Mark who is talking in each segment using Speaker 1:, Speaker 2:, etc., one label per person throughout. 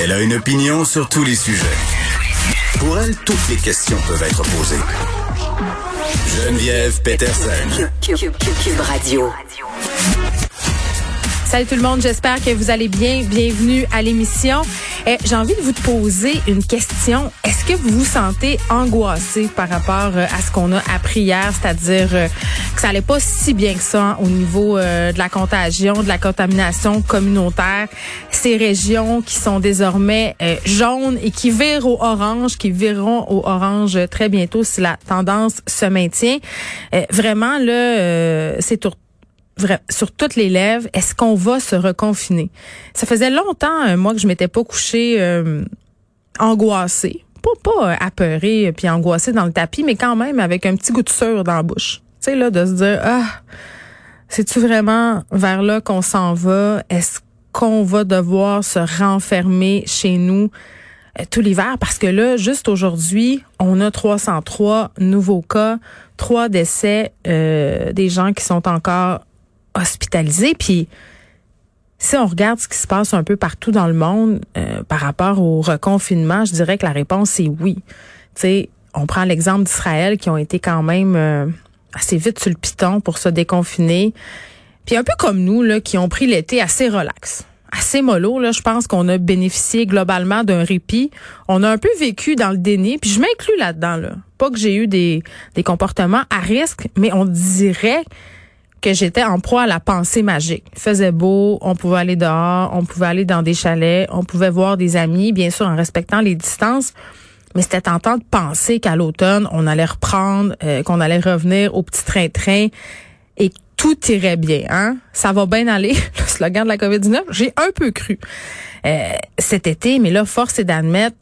Speaker 1: Elle a une opinion sur tous les sujets. Pour elle, toutes les questions peuvent être posées. Geneviève Peterson.
Speaker 2: Cube Radio.
Speaker 3: Salut tout le monde, j'espère que vous allez bien. Bienvenue à l'émission. Eh, J'ai envie de vous poser une question. Est-ce que vous vous sentez angoissé par rapport euh, à ce qu'on a appris hier, c'est-à-dire euh, que ça allait pas si bien que ça hein, au niveau euh, de la contagion, de la contamination communautaire, ces régions qui sont désormais jaunes et qui virent au orange, qui vireront au orange très bientôt si la tendance se maintient. vraiment là, c'est tout sur toutes les lèvres, est-ce qu'on va se reconfiner? Ça faisait longtemps, euh, moi, que je m'étais pas couchée euh, angoissée. Pas, pas euh, apeurée puis angoissée dans le tapis, mais quand même avec un petit goût de sueur dans la bouche. Tu sais, là, de se dire, ah, c'est-tu vraiment vers là qu'on s'en va? Est-ce qu'on va devoir se renfermer chez nous tout l'hiver? Parce que là, juste aujourd'hui, on a 303 nouveaux cas, trois décès des gens qui sont encore hospitalisés. Puis si on regarde ce qui se passe un peu partout dans le monde euh, par rapport au reconfinement, je dirais que la réponse est oui. Sais, on prend l'exemple d'Israël qui ont été quand même euh, assez vite sur le piton pour se déconfiner. Puis un peu comme nous là, qui ont pris l'été assez relax assez mollo. Là, je pense qu'on a bénéficié globalement d'un répit. On a un peu vécu dans le déni, puis je m'inclus là-dedans. Là. Pas que j'ai eu des, des comportements à risque, mais on dirait que j'étais en proie à la pensée magique. Il faisait beau, on pouvait aller dehors, on pouvait aller dans des chalets, on pouvait voir des amis, bien sûr en respectant les distances. Mais c'était tentant de penser qu'à l'automne, on allait reprendre, euh, qu'on allait revenir au petit train-train et tout irait bien. Hein? Ça va bien aller, le slogan de la COVID-19. J'ai un peu cru euh, cet été, mais là, force est d'admettre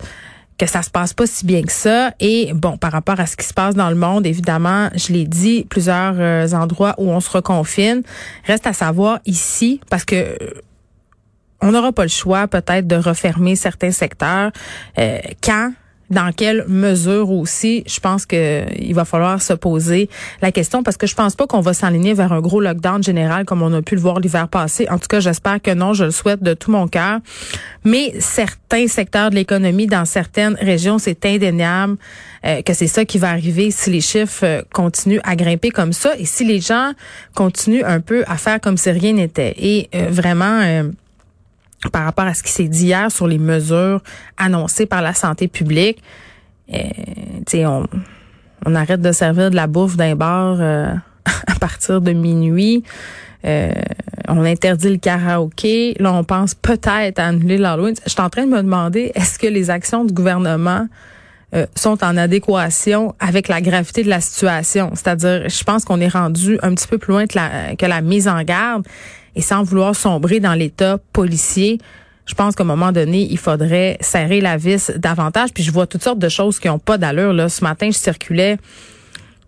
Speaker 3: que ça se passe pas si bien que ça. Et bon, par rapport à ce qui se passe dans le monde, évidemment, je l'ai dit, plusieurs euh, endroits où on se reconfine. Reste à savoir ici, parce que euh, on n'aura pas le choix peut-être de refermer certains secteurs. Euh, quand dans quelle mesure aussi, je pense que il va falloir se poser la question parce que je pense pas qu'on va s'aligner vers un gros lockdown général comme on a pu le voir l'hiver passé. En tout cas, j'espère que non, je le souhaite de tout mon cœur. Mais certains secteurs de l'économie dans certaines régions, c'est indéniable euh, que c'est ça qui va arriver si les chiffres euh, continuent à grimper comme ça et si les gens continuent un peu à faire comme si rien n'était. Et euh, vraiment par rapport à ce qui s'est dit hier sur les mesures annoncées par la santé publique. Euh, on, on arrête de servir de la bouffe d'un bar euh, à partir de minuit. Euh, on interdit le karaoké. Là, on pense peut-être à annuler l'Halloween. Je suis en train de me demander, est-ce que les actions du gouvernement euh, sont en adéquation avec la gravité de la situation? C'est-à-dire, je pense qu'on est rendu un petit peu plus loin que la, que la mise en garde et sans vouloir sombrer dans l'état policier, je pense qu'à un moment donné, il faudrait serrer la vis davantage. Puis je vois toutes sortes de choses qui n'ont pas d'allure. Là, ce matin, je circulais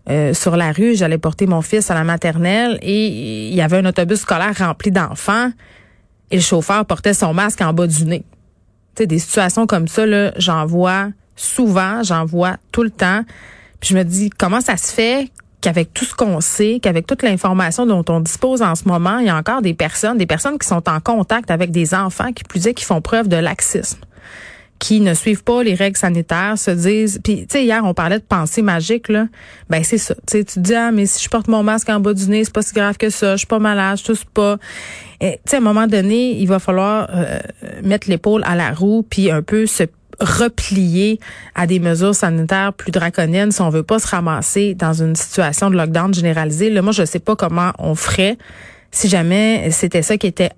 Speaker 3: euh, sur la rue, j'allais porter mon fils à la maternelle et il y avait un autobus scolaire rempli d'enfants et le chauffeur portait son masque en bas du nez. Tu des situations comme ça, là, j'en vois souvent, j'en vois tout le temps. Puis je me dis, comment ça se fait qu'avec tout ce qu'on sait, qu'avec toute l'information dont on dispose en ce moment, il y a encore des personnes, des personnes qui sont en contact avec des enfants qui plus est qui font preuve de laxisme qui ne suivent pas les règles sanitaires, se disent puis tu sais hier on parlait de pensée magique là, ben c'est ça. Tu tu dis ah mais si je porte mon masque en bas du nez, c'est pas si grave que ça, je suis pas malade, je tousse pas. Tu sais à un moment donné, il va falloir euh, mettre l'épaule à la roue puis un peu se replier à des mesures sanitaires plus draconiennes si on veut pas se ramasser dans une situation de lockdown généralisé. Là, moi, je sais pas comment on ferait si jamais c'était ça qui était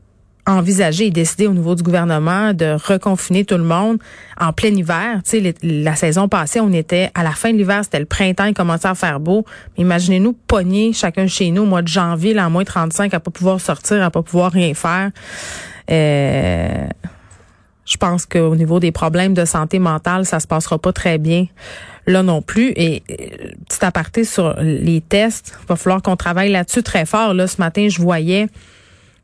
Speaker 3: envisagé et décidé au niveau du gouvernement de reconfiner tout le monde en plein hiver. Tu sais, la saison passée, on était à la fin de l'hiver, c'était le printemps, il commençait à faire beau. Imaginez-nous pogner chacun chez nous au mois de janvier, là, en moins 35, à pas pouvoir sortir, à pas pouvoir rien faire. Euh, je pense qu'au niveau des problèmes de santé mentale, ça se passera pas très bien là non plus. Et euh, petit aparté sur les tests, il va falloir qu'on travaille là-dessus très fort. Là, ce matin, je voyais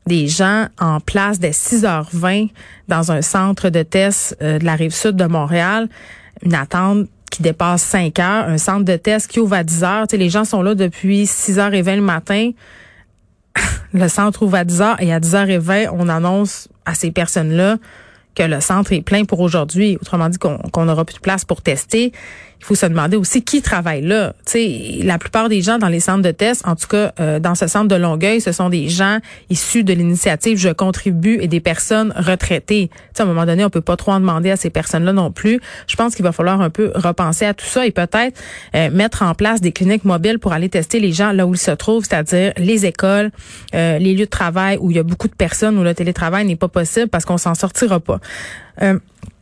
Speaker 3: des gens en place dès 6h20 dans un centre de tests euh, de la rive sud de Montréal. Une attente qui dépasse 5 heures, un centre de test qui ouvre à 10 heures. Tu les gens sont là depuis 6h20 le matin le centre ouvre à 10 h et à 10h20, on annonce à ces personnes-là que le centre est plein pour aujourd'hui. Autrement dit, qu'on n'aura plus de place pour tester. Il faut se demander aussi qui travaille là. Sais, la plupart des gens dans les centres de test, en tout cas euh, dans ce centre de Longueuil, ce sont des gens issus de l'initiative Je contribue et des personnes retraitées. Tu sais, à un moment donné, on peut pas trop en demander à ces personnes-là non plus. Je pense qu'il va falloir un peu repenser à tout ça et peut-être euh, mettre en place des cliniques mobiles pour aller tester les gens là où ils se trouvent, c'est-à-dire les écoles, euh, les lieux de travail où il y a beaucoup de personnes où le télétravail n'est pas possible parce qu'on s'en sortira pas.